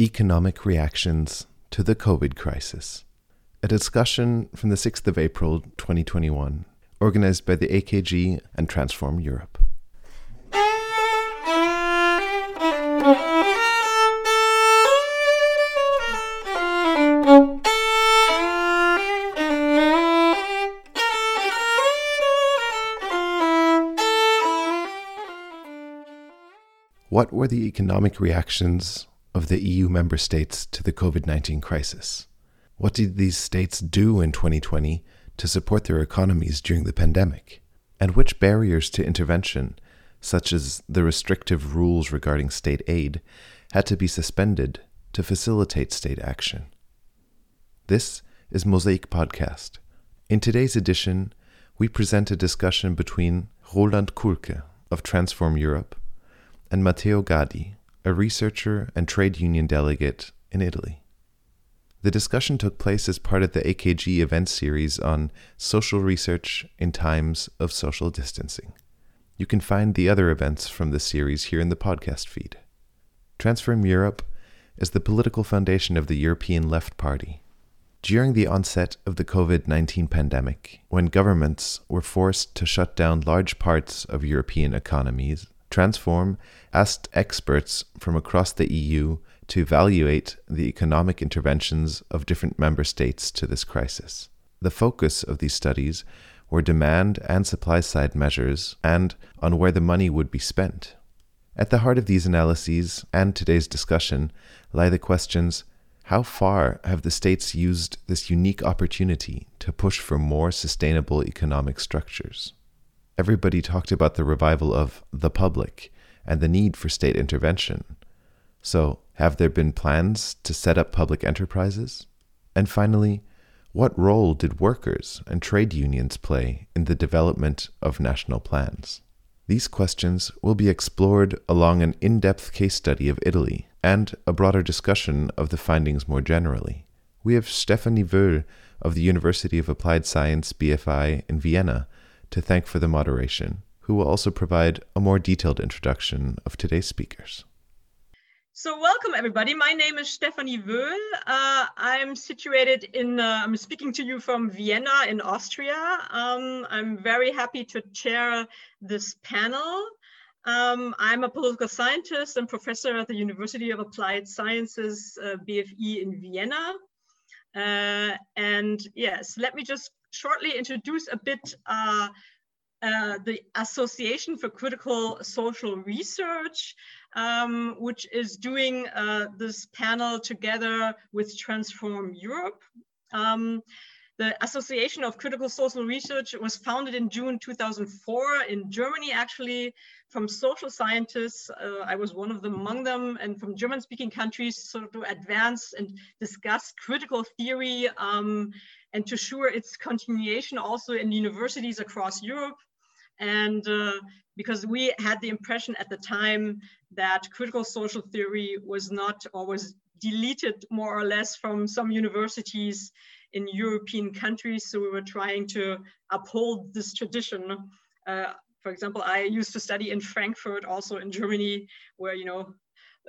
Economic Reactions to the COVID Crisis, a discussion from the 6th of April 2021, organized by the AKG and Transform Europe. What were the economic reactions of the EU member states to the COVID 19 crisis? What did these states do in 2020 to support their economies during the pandemic? And which barriers to intervention, such as the restrictive rules regarding state aid, had to be suspended to facilitate state action? This is Mosaic Podcast. In today's edition, we present a discussion between Roland Kulke of Transform Europe and Matteo Gaddi a researcher and trade union delegate in Italy. The discussion took place as part of the AKG event series on social research in times of social distancing. You can find the other events from this series here in the podcast feed. Transform Europe is the political foundation of the European Left Party. During the onset of the COVID 19 pandemic, when governments were forced to shut down large parts of European economies Transform asked experts from across the EU to evaluate the economic interventions of different member states to this crisis. The focus of these studies were demand and supply side measures and on where the money would be spent. At the heart of these analyses and today's discussion lie the questions how far have the states used this unique opportunity to push for more sustainable economic structures? Everybody talked about the revival of the public and the need for state intervention. So, have there been plans to set up public enterprises? And finally, what role did workers and trade unions play in the development of national plans? These questions will be explored along an in depth case study of Italy and a broader discussion of the findings more generally. We have Stefanie Wöhl of the University of Applied Science BFI in Vienna to thank for the moderation, who will also provide a more detailed introduction of today's speakers. So welcome everybody. My name is Stefanie Wöhl. Uh, I'm situated in, uh, I'm speaking to you from Vienna in Austria. Um, I'm very happy to chair this panel. Um, I'm a political scientist and professor at the University of Applied Sciences, uh, BFI in Vienna. Uh, and yes, let me just shortly introduce a bit uh, uh, the Association for Critical Social Research, um, which is doing uh, this panel together with Transform Europe. Um, the Association of Critical Social Research was founded in June 2004 in Germany, actually, from social scientists. Uh, I was one of them among them, and from German speaking countries, sort of to advance and discuss critical theory um, and to assure its continuation also in universities across Europe. And uh, because we had the impression at the time that critical social theory was not or was deleted more or less from some universities in European countries. So we were trying to uphold this tradition. Uh, for example, I used to study in Frankfurt, also in Germany, where, you know,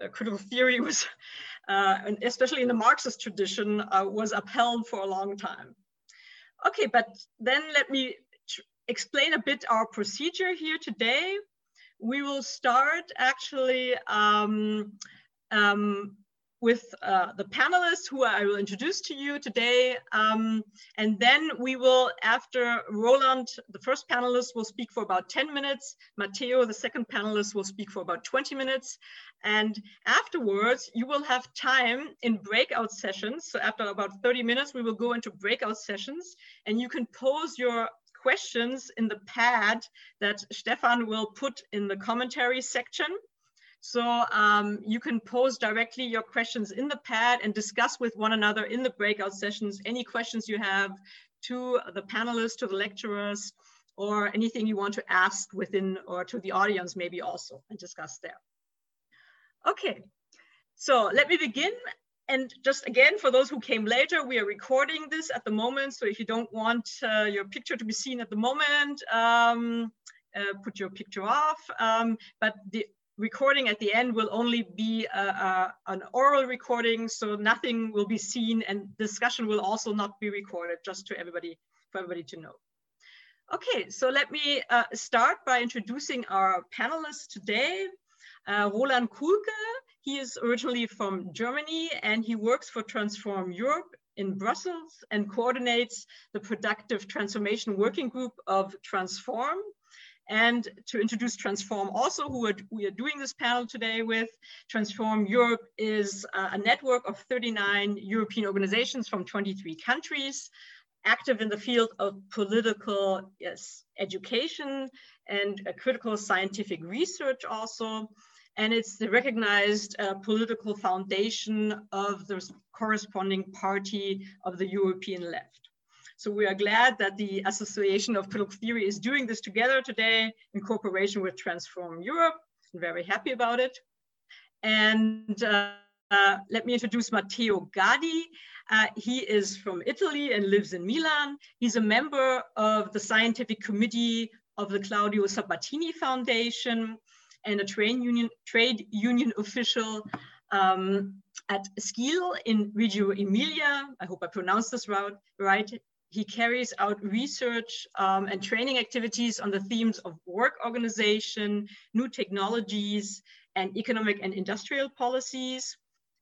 critical theory was, uh, and especially in the Marxist tradition, uh, was upheld for a long time. Okay, but then let me explain a bit our procedure here today. We will start actually um, um, with uh, the panelists who I will introduce to you today. Um, and then we will, after Roland, the first panelist will speak for about 10 minutes. Matteo, the second panelist will speak for about 20 minutes. And afterwards, you will have time in breakout sessions. So after about 30 minutes, we will go into breakout sessions and you can pose your questions in the pad that Stefan will put in the commentary section. So um, you can pose directly your questions in the pad and discuss with one another in the breakout sessions, any questions you have to the panelists, to the lecturers, or anything you want to ask within or to the audience maybe also and discuss there. Okay, so let me begin. And just again, for those who came later, we are recording this at the moment. So if you don't want uh, your picture to be seen at the moment, um, uh, put your picture off. Um, but the recording at the end will only be a, a, an oral recording, so nothing will be seen and discussion will also not be recorded, just to everybody, for everybody to know. Okay, so let me uh, start by introducing our panelists today. Uh, Roland Kulke, he is originally from Germany and he works for Transform Europe in Brussels and coordinates the Productive Transformation Working Group of Transform. And to introduce Transform also, who are, we are doing this panel today with, Transform Europe is a network of 39 European organizations from 23 countries active in the field of political yes, education and critical scientific research also. And it's the recognized uh, political foundation of the corresponding party of the European left. So we are glad that the Association of Political Theory is doing this together today in cooperation with Transform Europe. I'm very happy about it. And uh, uh, let me introduce Matteo Gaddi. Uh, he is from Italy and lives in Milan. He's a member of the scientific committee of the Claudio Sabattini Foundation and a trade union, trade union official um, at CGIL in Reggio Emilia. I hope I pronounced this right. He carries out research um, and training activities on the themes of work organization, new technologies, and economic and industrial policies.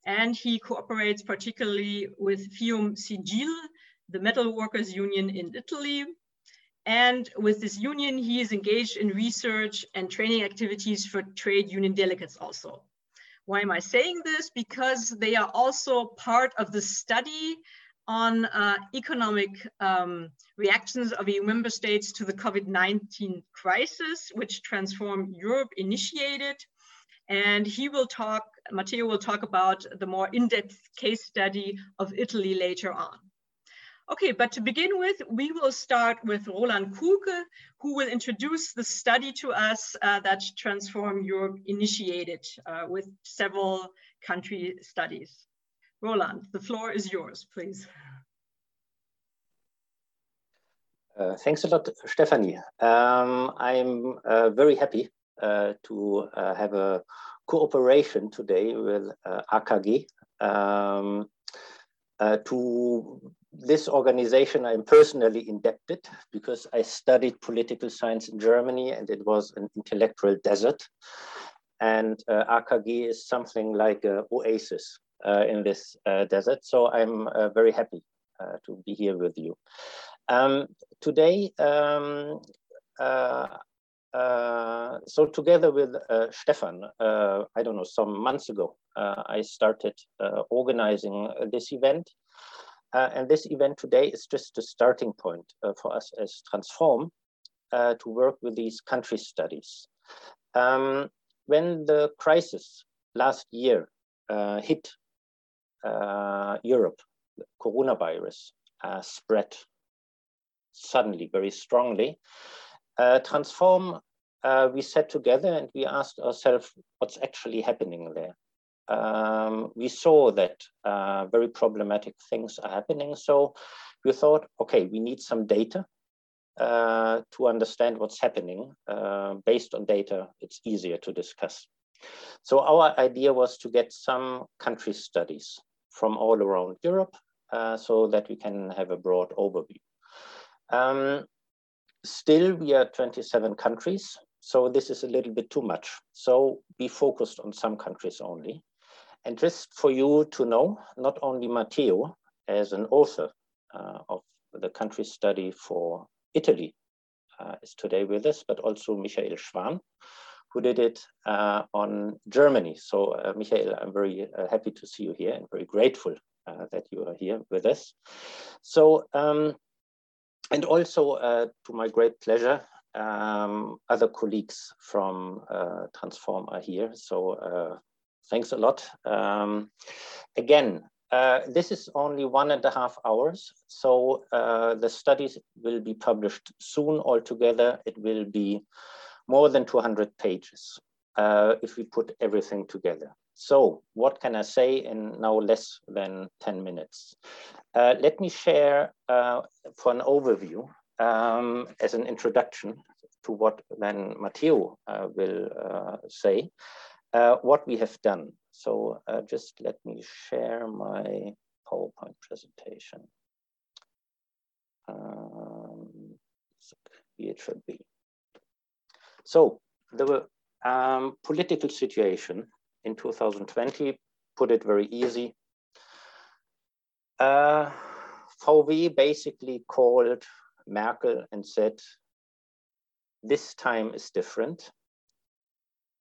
And he cooperates particularly with FIOM CGIL, the metal workers union in Italy. And with this union, he is engaged in research and training activities for trade union delegates also. Why am I saying this? Because they are also part of the study on uh, economic um, reactions of EU member states to the COVID-19 crisis, which Transform Europe initiated. And he will talk, Matteo will talk about the more in-depth case study of Italy later on. Okay, but to begin with, we will start with Roland Kulke, who will introduce the study to us uh, that Transform Europe initiated uh, with several country studies. Roland, the floor is yours, please. Uh, thanks a lot, Stefanie. Um, I'm uh, very happy uh, to uh, have a cooperation today with uh, AKG. Um, to this organization, I'm personally indebted because I studied political science in Germany and it was an intellectual desert. And uh, AKG is something like an oasis uh, in this uh, desert. So I'm very happy to be here with you. Um, today, um, uh, so together with uh, Stefan, uh, I don't know, some months ago, uh, I started uh, organizing this event. and this event today is just a starting point for us as Transform to work with these country studies. Um, when the crisis last year hit Europe, the coronavirus spread suddenly very strongly, uh, transform, uh, we sat together and we asked ourselves what's actually happening there. Um, we saw that uh, very problematic things are happening. So we thought, okay, we need some data uh, to understand what's happening. Uh, based on data, it's easier to discuss. So our idea was to get some country studies from all around Europe uh, so that we can have a broad overview. Um, Still, we are 27 countries, so this is a little bit too much. So be focused on some countries only. And just for you to know, not only Matteo, as an author uh, of the country study for Italy, uh, is today with us, but also Michael Schwan, who did it uh, on Germany. So uh, Michael, I'm very uh, happy to see you here and very grateful uh, that you are here with us. So um, and also, uh, to my great pleasure, um, other colleagues from uh, Transform are here. So thanks a lot. Um, again, this is only one and a half hours. So the studies will be published soon altogether. It will be more than 200 pages uh, if we put everything together. So what can I say in now less than 10 minutes? Uh, let me share uh, for an overview um, as an introduction to what then Matteo uh, will uh, say, uh, what we have done. So just let me share my PowerPoint presentation. Um, here it should be. So the um, political situation in 2020, put it very easy. Uh, VW basically called Merkel and said, this time is different.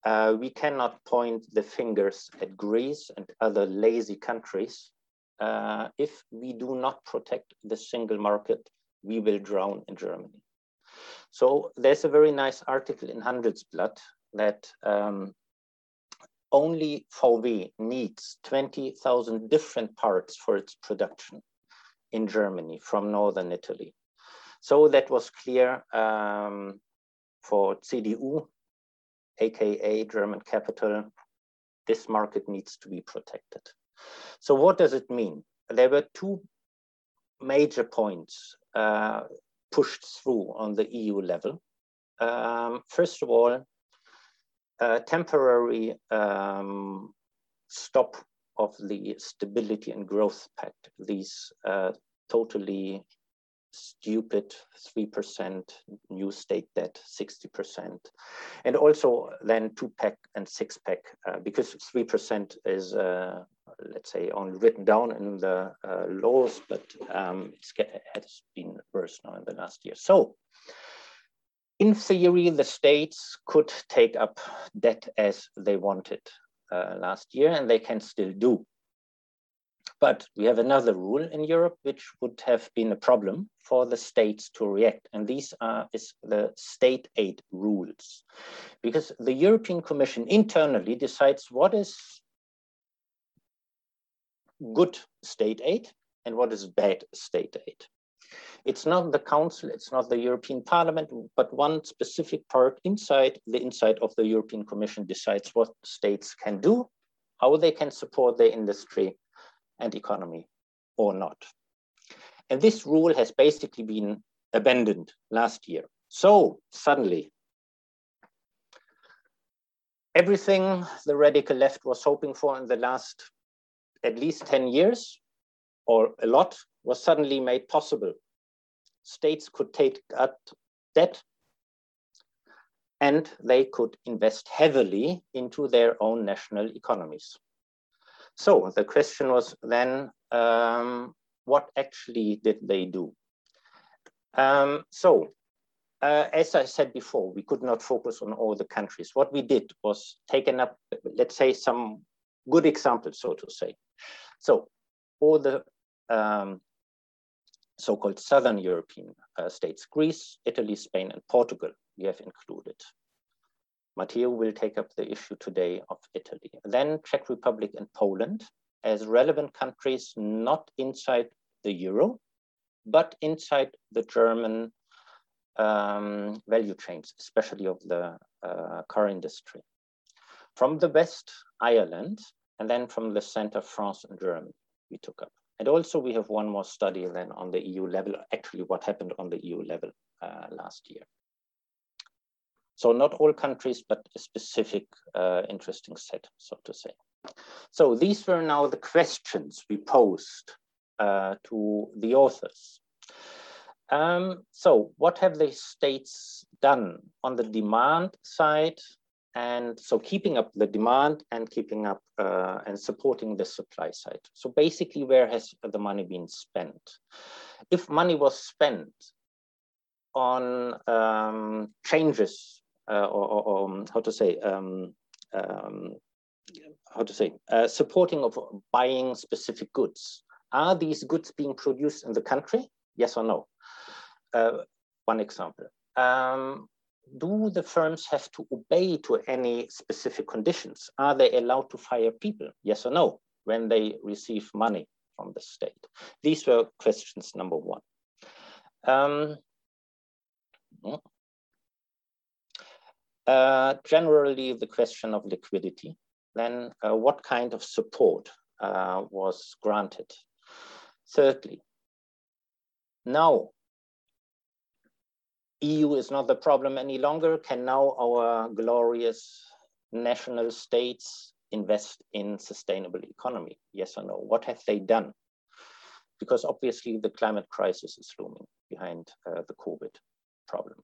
Uh, we cannot point the fingers at Greece and other lazy countries. Uh, if we do not protect the single market, we will drown in Germany. So there's a very nice article in Handelsblatt that um, only VW needs 20,000 different parts for its production in Germany from Northern Italy. So that was clear um, for CDU, AKA German capital, this market needs to be protected. So what does it mean? There were two major points uh, pushed through on the EU level. Um, first of all, a temporary um, stop of the Stability and Growth Pact, these uh, totally stupid 3% new state debt, 60%. And also then two pack and six pack, uh, because 3% is, uh, let's say, only written down in the uh, laws, but um, it has been worse now in the last year. So in theory, the states could take up debt as they wanted uh, last year, and they can still do. But we have another rule in Europe which would have been a problem for the states to react. And these are is the state aid rules. Because the European Commission internally decides what is good state aid and what is bad state aid. It's not the council, it's not the European Parliament, but one specific part inside the inside of the European Commission decides what states can do, how they can support their industry, and economy or not. And this rule has basically been abandoned last year. So suddenly, everything the radical left was hoping for in the last at least 10 years, or a lot, was suddenly made possible. States could take out debt and they could invest heavily into their own national economies. So the question was then, um, what actually did they do? Um, so uh, as I said before, we could not focus on all the countries. What we did was taken up, let's say, some good examples, so to say. So all the um, so-called Southern European uh, states, Greece, Italy, Spain, and Portugal, we have included. Matteo will take up the issue today of Italy. Then Czech Republic and Poland as relevant countries not inside the euro, but inside the German um, value chains, especially of the uh, car industry. From the west, Ireland, and then from the center, France and Germany, we took up. And also we have one more study then on the EU level, actually what happened on the EU level uh, last year. So not all countries, but a specific uh, interesting set, so to say. So these were now the questions we posed uh, to the authors. Um, so what have the states done on the demand side? And so keeping up the demand and keeping up uh, and supporting the supply side. So basically, where has the money been spent? If money was spent on um, changes uh, or, or, or, um, how to say, um, um, how to say, uh, supporting of buying specific goods. Are these goods being produced in the country? Yes or no? Uh, one example. Um, do the firms have to obey to any specific conditions? Are they allowed to fire people? Yes or no, when they receive money from the state? These were questions number one. Um, uh, generally, the question of liquidity. Then, uh, what kind of support uh, was granted? Thirdly, now EU is not the problem any longer. Can now our glorious national states invest in sustainable economy? Yes or no? What have they done? Because obviously the climate crisis is looming behind uh, the COVID problem.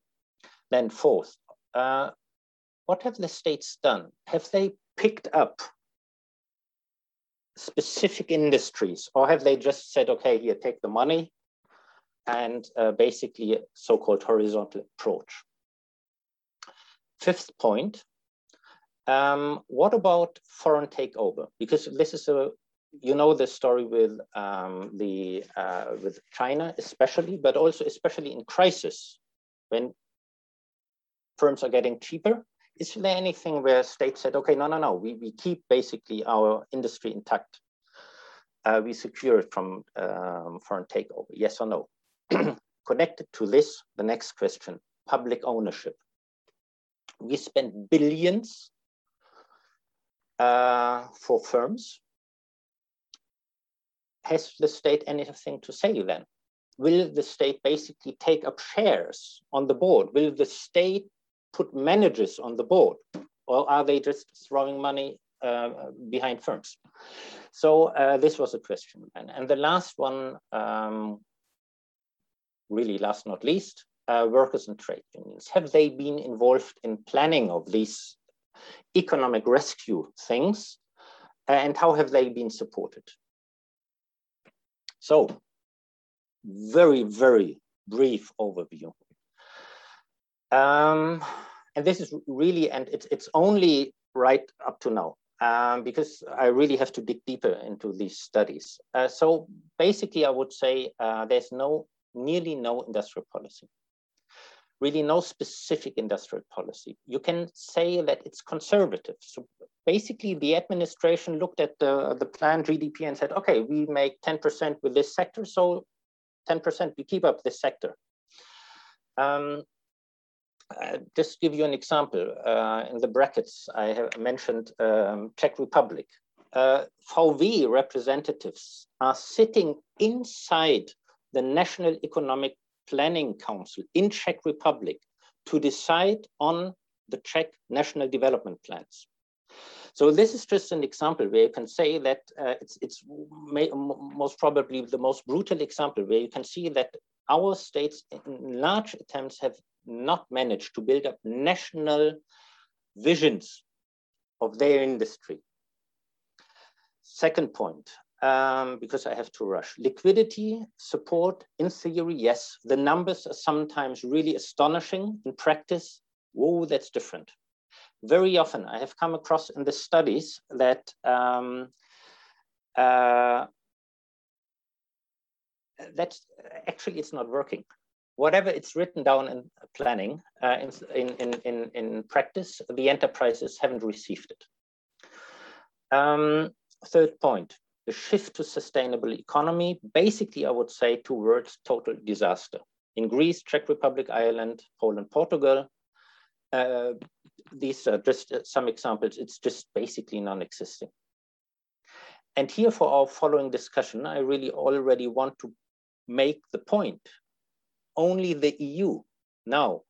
Then fourth, uh, what have the states done? Have they picked up specific industries or have they just said, okay, here, take the money and uh, basically so-called horizontal approach? Fifth point, um, what about foreign takeover? Because this is a, you know, the story with um, the uh, with China, especially, but also especially in crisis, when firms are getting cheaper. Is there anything where states said, okay, no, no, no, we, we keep basically our industry intact. Uh, we secure it from um, foreign takeover, yes or no? Connected to this, the next question, public ownership. We spend billions uh, for firms. Has the state anything to say then? Will the state basically take up shares on the board? Will the state put managers on the board? Or are they just throwing money uh, behind firms? So uh, this was a question. And, and the last one, um, really last not least, uh, workers and trade unions. Have they been involved in planning of these economic rescue things and how have they been supported? So, very, very brief overview. Um, and this is really, and it's, it's only right up to now, um, because I really have to dig deeper into these studies. Uh, so basically, I would say uh, there's no, nearly no industrial policy really no specific industrial policy. You can say that it's conservative. So basically the administration looked at the, the planned GDP and said, okay, we make 10% with this sector, so 10%, we keep up this sector. Um, uh, just give you an example. Uh, in the brackets, I have mentioned um, Czech Republic. Uh, VW representatives are sitting inside the National Economic Planning Council in Czech Republic to decide on the Czech national development plans. So this is just an example where you can say that uh, it's, it's may, most probably the most brutal example where you can see that our states in large attempts have not managed to build up national visions of their industry. Second point, um, because I have to rush. Liquidity support, in theory, yes. The numbers are sometimes really astonishing. In practice, whoa, that's different. Very often, I have come across in the studies that um, uh, that actually it's not working. Whatever it's written down in planning, uh, in, in, in, in practice, the enterprises haven't received it. Um, third point, the shift to sustainable economy, basically, I would say towards total disaster. In Greece, Czech Republic, Ireland, Poland, Portugal, uh, these are just uh, some examples. It's just basically non-existing. And here for our following discussion, I really already want to make the point. Only the EU now,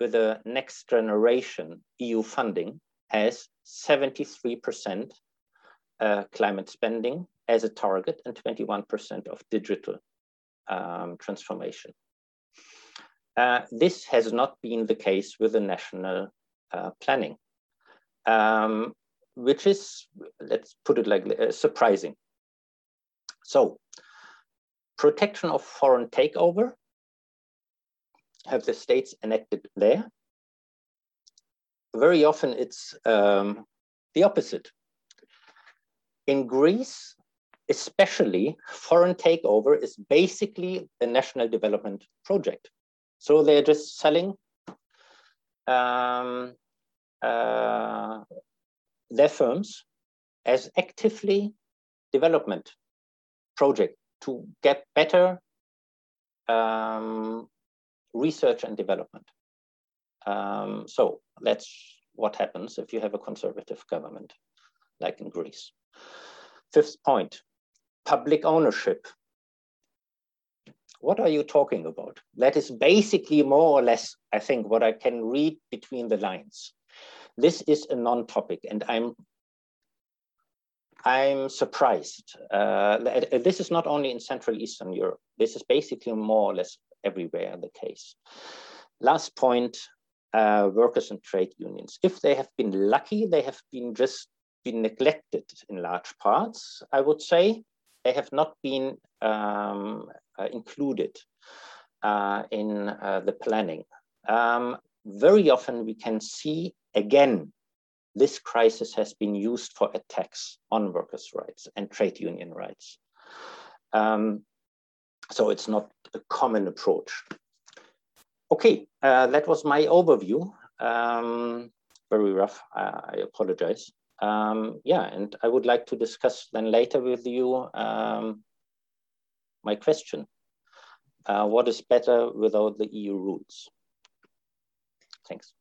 with the next generation EU funding, has 73% uh, climate spending as a target and 21% of digital um, transformation. Uh, this has not been the case with the national uh, planning, um, which is, let's put it like uh, surprising. So, protection of foreign takeover, have the states enacted there? Very often it's um, the opposite. In Greece, especially, foreign takeover is basically a national development project. So they're just selling um, uh, their firms as actively development project to get better um, research and development. Um, so that's what happens if you have a conservative government like in Greece. Fifth point, public ownership. What are you talking about? That is basically more or less, I think, what I can read between the lines. This is a non-topic, and I'm I'm surprised. Uh, this is not only in Central Eastern Europe. This is basically more or less everywhere the case. Last point, uh, workers and trade unions. If they have been lucky, they have been just been neglected in large parts, I would say. They have not been um, uh, included uh, in uh, the planning. Um, very often we can see again, this crisis has been used for attacks on workers' rights and trade union rights. Um, so it's not a common approach. Okay, uh, that was my overview. Um, very rough, uh, I apologize. Um, yeah, and I would like to discuss then later with you um, my question. Uh, what is better without the EU rules? Thanks.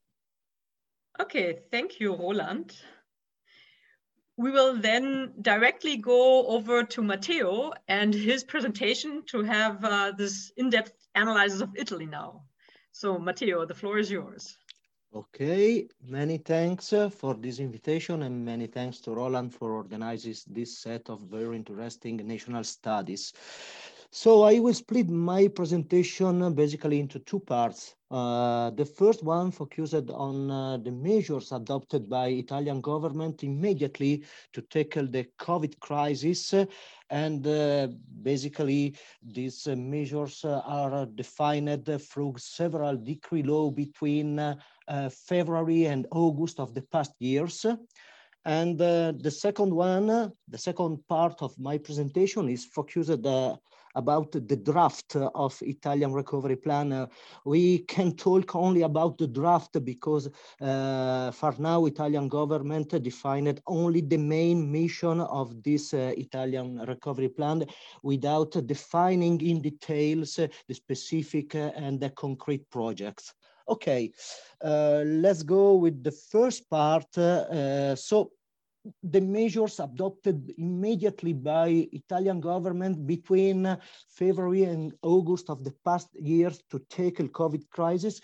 Okay, thank you, Roland. We will then directly go over to Matteo and his presentation to have uh, this in-depth analysis of Italy now. So Matteo, the floor is yours. Okay, many thanks uh, for this invitation and many thanks to Roland for organizing this set of very interesting national studies. So I will split my presentation basically into two parts. Uh, the first one focused on uh, the measures adopted by Italian government immediately to tackle the COVID crisis. And uh, basically, these uh, measures uh, are defined through several decree law between uh, February and August of the past years. And the second one, the second part of my presentation is focused about the draft of Italian recovery plan. we can talk only about the draft because uh, for now Italian government defined only the main mission of this uh, Italian recovery plan without defining in details the specific and the concrete projects. Okay, uh, let's go with the first part. Uh, so the measures adopted immediately by Italian government between February and August of the past years to tackle COVID crisis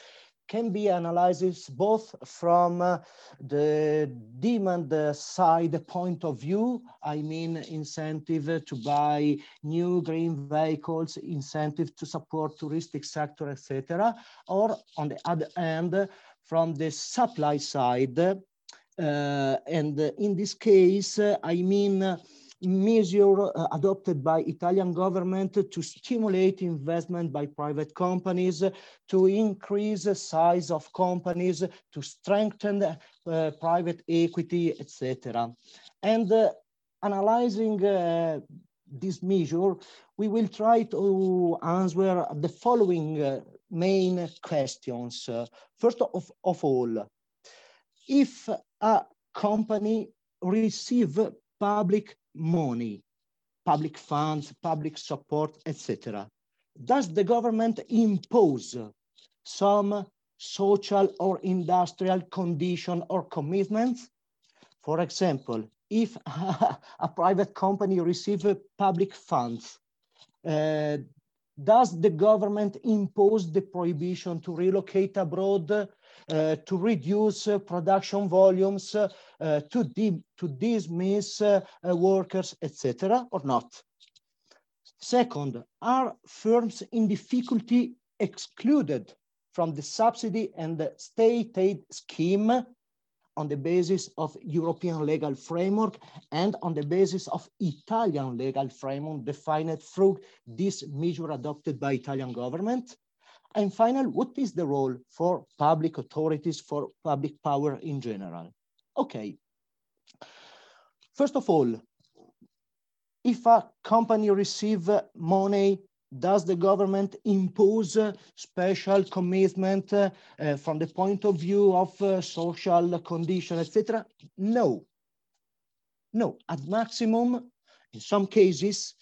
can be analyzed both from uh, the demand side point of view, I mean incentive to buy new green vehicles, incentive to support touristic sector, etc., or on the other hand, from the supply side, and in this case, uh, I mean uh, measure adopted by Italian government to stimulate investment by private companies, to increase the size of companies, to strengthen uh, private equity, etc. And uh, analyzing uh, this measure, we will try to answer the following main questions. first of, of all, if a company receive public money, public funds, public support, etc. Does the government impose some social or industrial condition or commitments? For example, if a private company receives public funds, uh, does the government impose the prohibition to relocate abroad to reduce uh, production volumes, uh, to, to dismiss workers, etc., or not? Second, are firms in difficulty excluded from the subsidy and the state aid scheme on the basis of European legal framework and on the basis of Italian legal framework defined through this measure adopted by Italian government. And finally, what is the role for public authorities, for public power in general? Okay. First of all, if a company receive money, does the government impose special commitment uh, from the point of view of uh, social condition, etc.? No. No, at maximum, in some cases,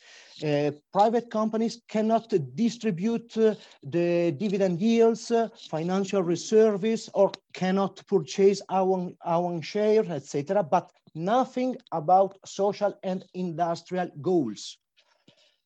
private companies cannot distribute uh, the dividend yields, uh, financial reserves, or cannot purchase our, our shares, etc., but nothing about social and industrial goals.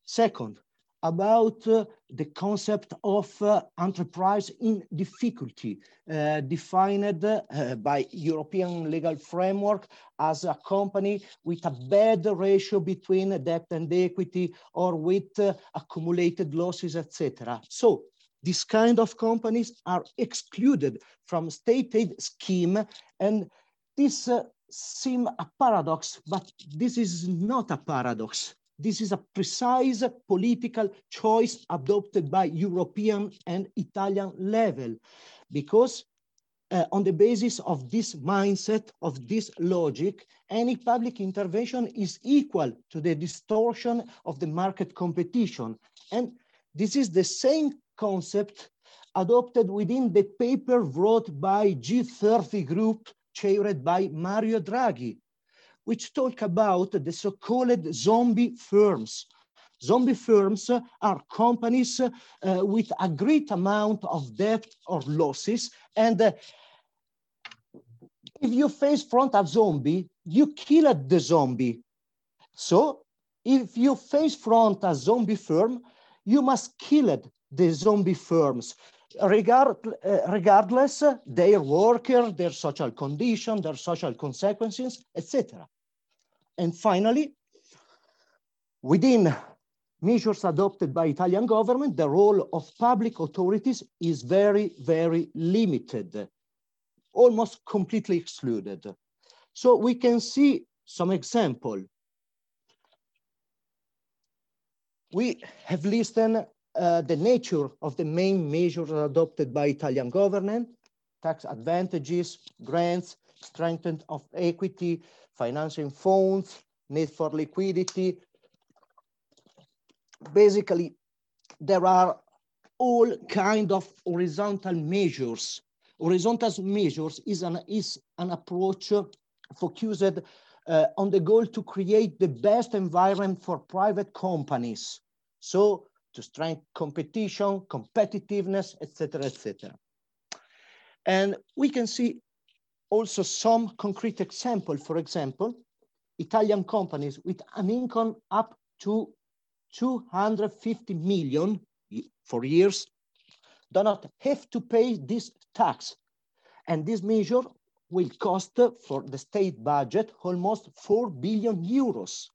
Second, about uh, the concept of uh, enterprise in difficulty, uh, defined uh, by European legal framework as a company with a bad ratio between debt and equity or with uh, accumulated losses, etc. So these kind of companies are excluded from state aid scheme and this uh, seem a paradox, but this is not a paradox this is a precise political choice adopted by European and Italian level because uh, on the basis of this mindset, of this logic, any public intervention is equal to the distortion of the market competition. And this is the same concept adopted within the paper wrote by G30 group chaired by Mario Draghi which talk about the so-called zombie firms. Zombie firms are companies uh, with a great amount of debt or losses. And uh, if you face front a zombie, you kill the zombie. So if you face front a zombie firm, you must kill it, the zombie firms regard, uh, regardless their worker, their social condition, their social consequences, etc. And finally, within measures adopted by Italian government, the role of public authorities is very, very limited, almost completely excluded. So we can see some example. We have listed uh, the nature of the main measures adopted by Italian government, tax advantages, grants, strengthening of equity, financing funds, need for liquidity. Basically, there are all kind of horizontal measures. Horizontal measures is an, is an approach focused uh, on the goal to create the best environment for private companies. So to strengthen competition, competitiveness, etc., etc. And we can see also some concrete example, for example, Italian companies with an income up to 250 million for years do not have to pay this tax. And this measure will cost for the state budget almost 4 billion euros.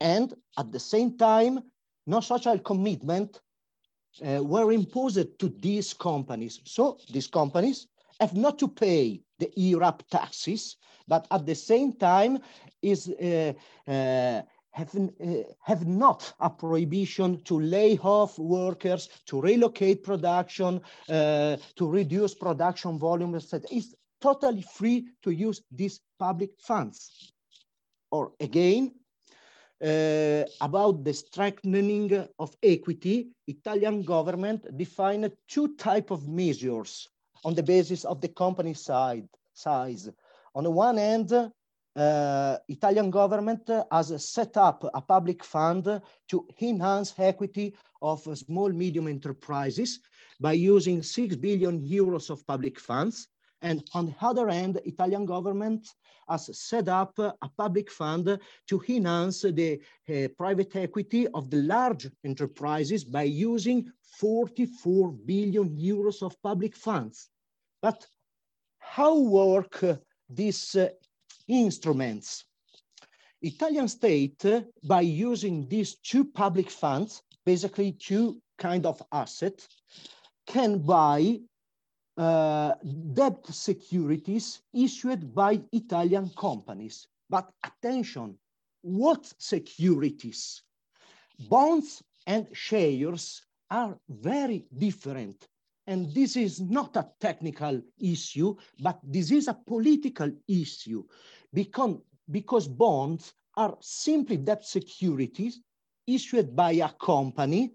And at the same time, no social commitment uh, were imposed to these companies. So these companies have not to pay the IRAP taxes, but at the same time is uh, uh, have, uh, have not a prohibition to lay off workers, to relocate production, uh, to reduce production volume, etc. It's totally free to use these public funds. Or again, uh, about the strengthening of equity, Italian government defined two type of measures on the basis of the company side, size. On the one hand, uh, Italian government has set up a public fund to enhance equity of small medium enterprises by using 6 billion euros of public funds. And on the other hand, Italian government has set up a public fund to enhance the uh, private equity of the large enterprises by using 44 billion euros of public funds. But how work uh, these uh, instruments? Italian state, uh, by using these two public funds, basically two kind of assets, can buy uh, debt securities issued by Italian companies. But attention, what securities? Bonds and shares are very different. And this is not a technical issue, but this is a political issue because, because bonds are simply debt securities issued by a company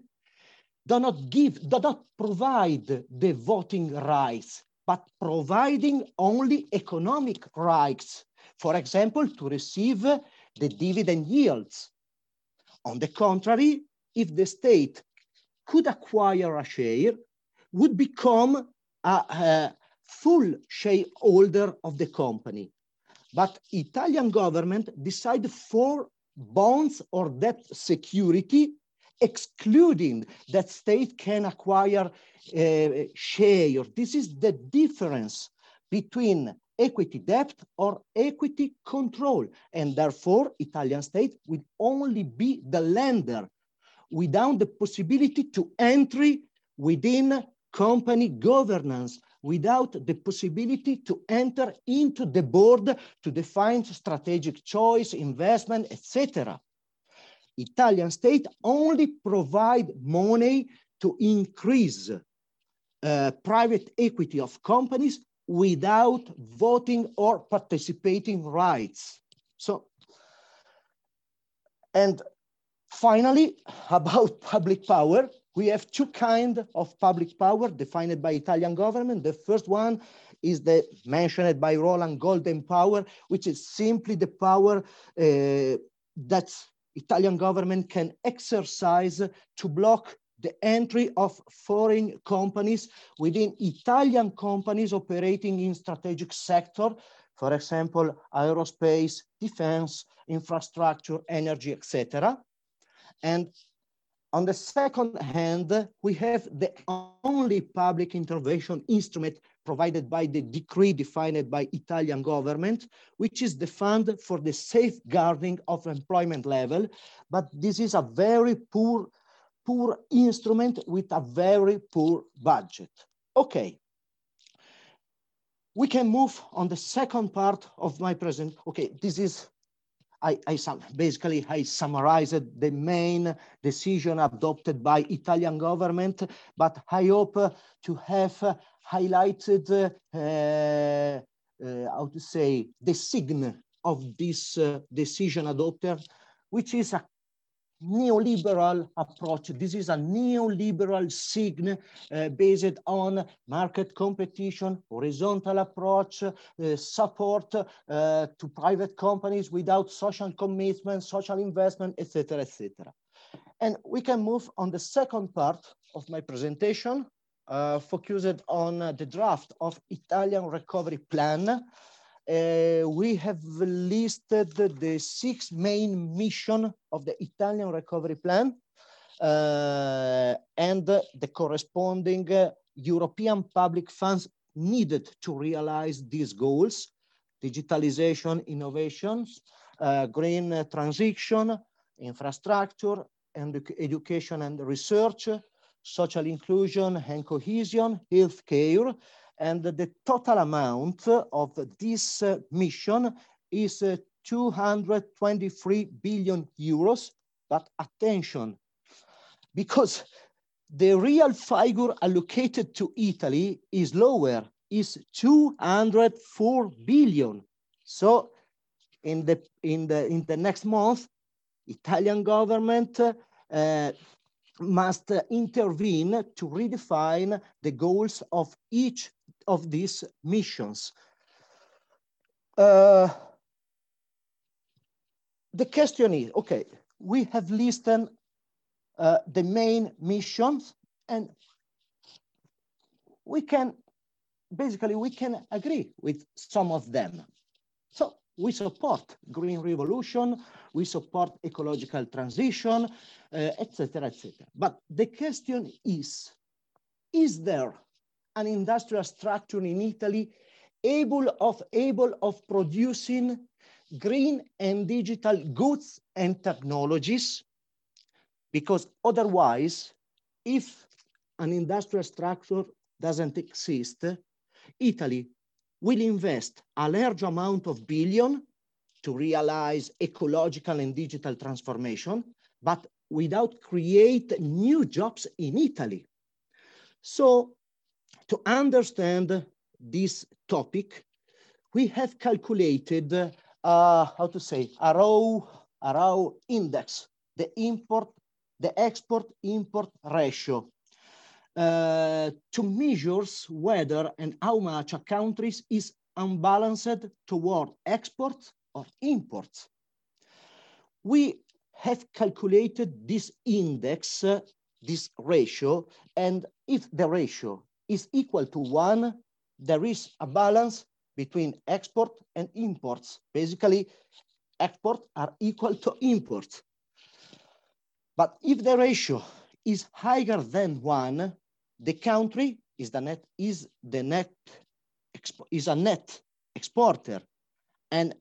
do not give, do not provide the voting rights, but providing only economic rights. For example, to receive the dividend yields. On the contrary, if the state could acquire a share, would become a, a full shareholder of the company. But Italian government decided for bonds or debt security excluding that state can acquire uh, share. This is the difference between equity debt or equity control. And therefore, Italian state will only be the lender without the possibility to entry within company governance, without the possibility to enter into the board to define strategic choice, investment, etc. Italian state only provide money to increase uh, private equity of companies without voting or participating rights. So, and finally, about public power, we have two kinds of public power defined by Italian government. The first one is the mentioned by Roland Golden power, which is simply the power uh, that Italian government can exercise to block the entry of foreign companies within Italian companies operating in strategic sector, for example, aerospace, defense, infrastructure, energy, etc. And on the second hand, we have the only public intervention instrument provided by the decree defined by Italian government, which is the fund for the safeguarding of employment level. But this is a very poor poor instrument with a very poor budget. Okay. We can move on the second part of my present. Okay, this is, I, I basically, I summarized the main decision adopted by Italian government, but I hope to have highlighted, uh, uh, how to say, the sign of this uh, decision adopted, which is a neoliberal approach. This is a neoliberal sign uh, based on market competition, horizontal approach, uh, support uh, to private companies without social commitment, social investment, etc., etc. And we can move on the second part of my presentation, uh, focused on the draft of Italian recovery plan uh, we have listed the six main mission of the Italian recovery plan uh, and the corresponding uh, European public funds needed to realize these goals, digitalization, innovations, uh, green transition, infrastructure, and education and research, social inclusion and cohesion, healthcare, and the total amount of this uh, mission is uh, 223 billion euros. But attention, because the real figure allocated to Italy is lower, is 204 billion. So in the, in the, in the next month, Italian government uh, must intervene to redefine the goals of each of these missions. Uh, the question is, okay, we have listed uh, the main missions and we can, basically we can agree with some of them. So we support green revolution, we support ecological transition, etc., uh, etc. Et but the question is, is there an industrial structure in Italy able of, able of producing green and digital goods and technologies? Because otherwise, if an industrial structure doesn't exist, Italy will invest a large amount of billion to realize ecological and digital transformation, but without create new jobs in Italy. So to understand this topic, we have calculated, uh, how to say, a raw, a raw index, the import, the export import ratio uh, to measures whether and how much a country is unbalanced toward exports or imports. We have calculated this index, uh, this ratio, and if the ratio is equal to one, there is a balance between export and imports. Basically, exports are equal to imports. But if the ratio is higher than one, the country is the net is the net is a net exporter, and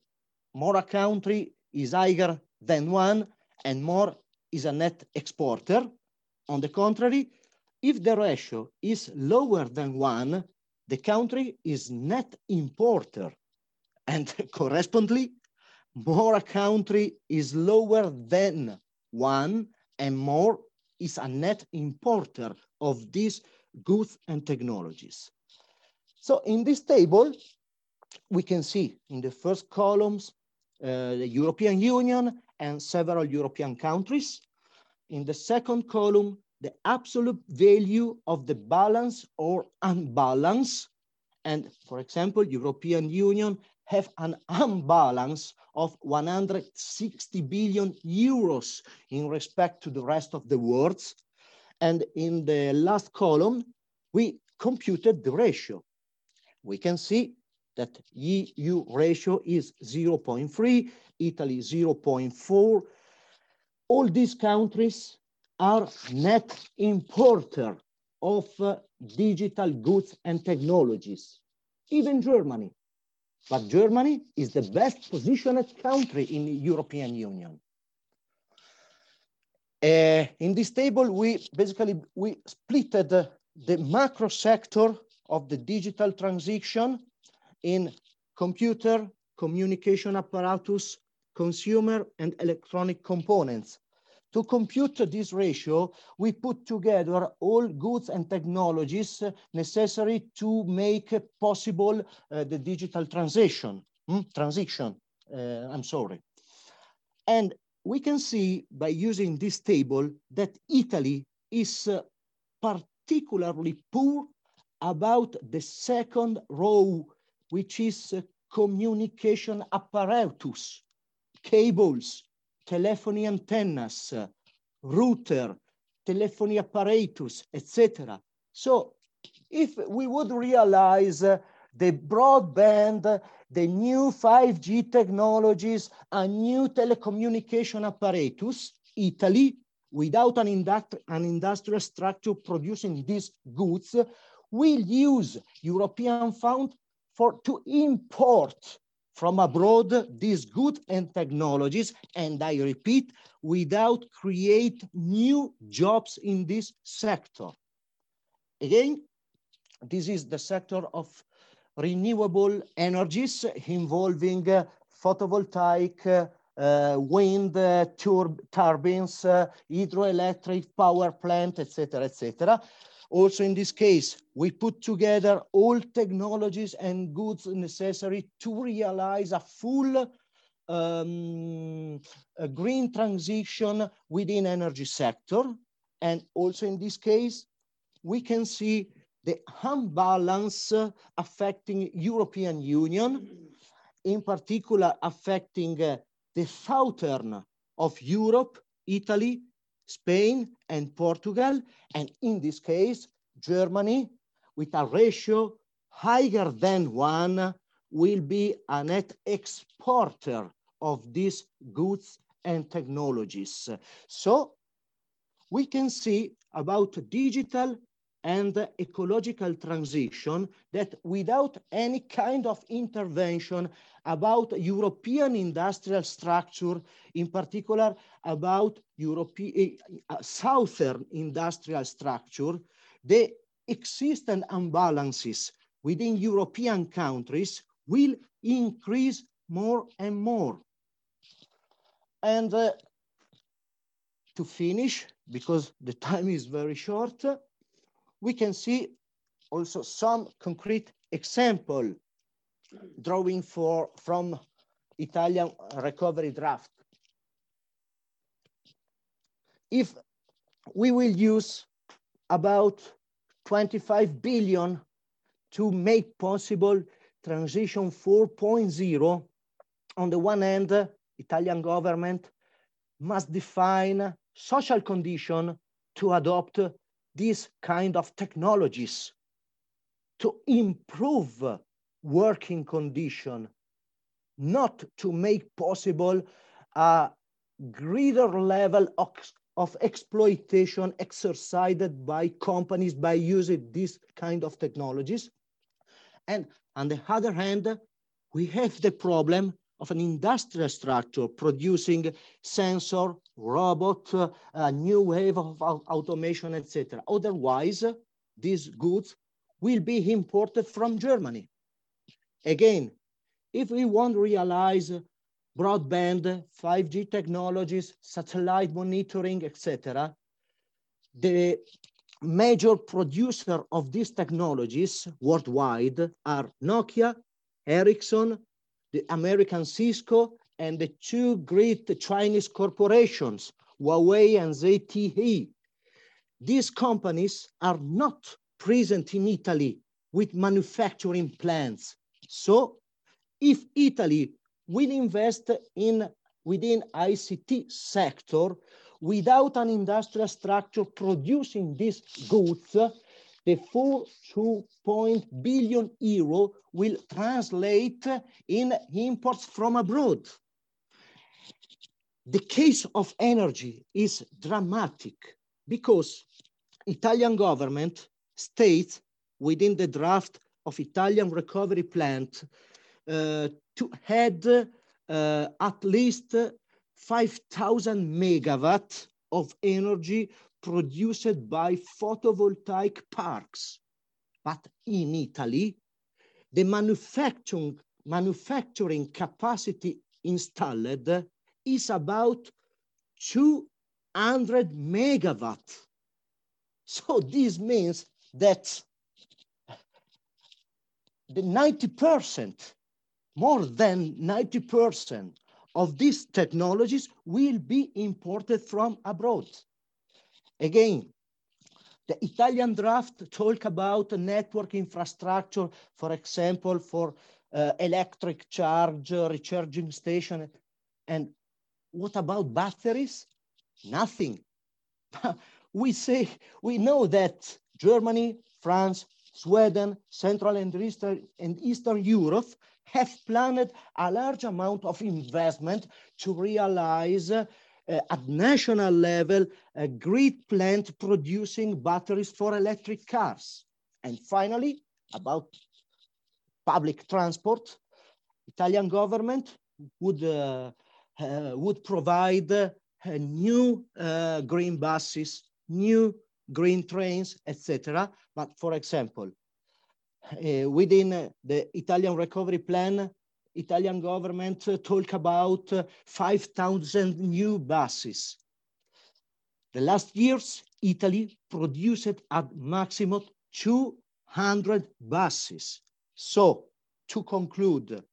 more a country is higher than one, and more is a net exporter. On the contrary, if the ratio is lower than one, the country is net importer. And correspondingly, more a country is lower than one and more is a net importer of these goods and technologies. So in this table, we can see in the first columns, uh, the European Union and several European countries. In the second column, the absolute value of the balance or unbalance. And for example, European Union have an unbalance of 160 billion euros in respect to the rest of the world. And in the last column, we computed the ratio. We can see that EU ratio is 0.3, Italy 0.4. All these countries are net importer of uh, digital goods and technologies, even Germany. But Germany is the best positioned country in the European Union. Uh, in this table, we basically, we splitted the, the macro sector of the digital transition in computer, communication apparatus, consumer and electronic components. To compute this ratio, we put together all goods and technologies necessary to make possible uh, the digital transition, hmm? transition, uh, I'm sorry. And we can see by using this table that Italy is uh, particularly poor about the second row, which is uh, communication apparatus, cables, telephony antennas, uh, router, telephony apparatus, etc. So if we would realize uh, the broadband, the new 5G technologies, a new telecommunication apparatus, Italy, without an, industri an industrial structure producing these goods, will use European fund for to import from abroad these goods and technologies, and I repeat, without create new jobs in this sector. Again, this is the sector of renewable energies involving uh, photovoltaic, uh, uh, wind uh, turbines, uh, hydroelectric power plant, etc., etc. Also in this case, we put together all technologies and goods necessary to realize a full um, a green transition within energy sector. And also in this case, we can see the imbalance affecting European Union, in particular affecting uh, the southern of Europe, Italy, Spain, and Portugal, and in this case, Germany, with a ratio higher than one, will be a net exporter of these goods and technologies. So we can see about digital and ecological transition that without any kind of intervention about European industrial structure, in particular about European uh, southern industrial structure, the existing imbalances within European countries will increase more and more. And uh, to finish, because the time is very short, we can see also some concrete example drawing for from Italian recovery draft. If we will use about 25 billion to make possible transition 4.0, on the one hand, Italian government must define social condition to adopt these kind of technologies to improve working condition, not to make possible a greater level of, of exploitation exercised by companies by using these kind of technologies. And on the other hand, we have the problem of an industrial structure producing sensor, robot, uh, a new wave of automation, etc. Otherwise, these goods will be imported from Germany. Again, if we want to realize broadband, 5G technologies, satellite monitoring, etc., the major producer of these technologies worldwide are Nokia, Ericsson, the American Cisco, and the two great Chinese corporations, Huawei and ZTE. These companies are not present in Italy with manufacturing plants. So if Italy will invest in within ICT sector without an industrial structure producing these goods, the 4.2 billion euro will translate in imports from abroad. The case of energy is dramatic because Italian government states within the draft of Italian recovery plant uh, to had uh, at least 5,000 megawatt of energy produced by photovoltaic parks. But in Italy, the manufacturing, manufacturing capacity installed is about 200 megawatt. So this means that the 90%, more than 90% of these technologies will be imported from abroad. Again, the Italian draft talk about network infrastructure, for example, for uh, electric charge, uh, recharging station. And what about batteries? Nothing. we say, we know that Germany, France, Sweden, Central and Eastern, and Eastern Europe have planned a large amount of investment to realize uh, at national level, a great plant producing batteries for electric cars. And finally, about public transport, Italian government would, uh, uh, would provide uh, new uh, green buses, new green trains, etc. But for example, uh, within the Italian recovery plan, Italian government uh, talk about uh, 5,000 new buses. The last years, Italy produced at maximum 200 buses. So to conclude,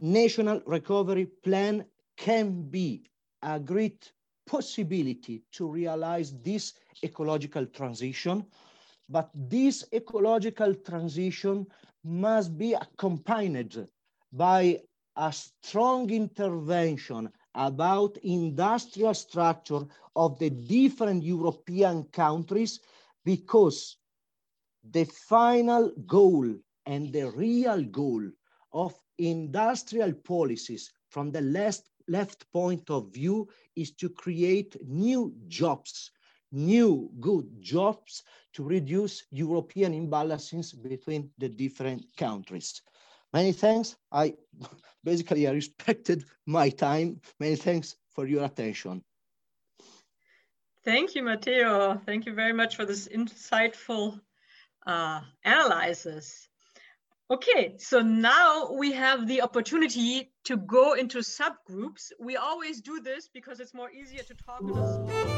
national recovery plan can be a great possibility to realize this ecological transition, but this ecological transition must be accompanied by a strong intervention about industrial structure of the different European countries because the final goal and the real goal of industrial policies from the left, left point of view is to create new jobs, new good jobs to reduce European imbalances between the different countries. Many thanks. I basically I respected my time. Many thanks for your attention. Thank you, Matteo. Thank you very much for this insightful uh, analysis. Okay, so now we have the opportunity to go into subgroups. We always do this because it's more easier to talk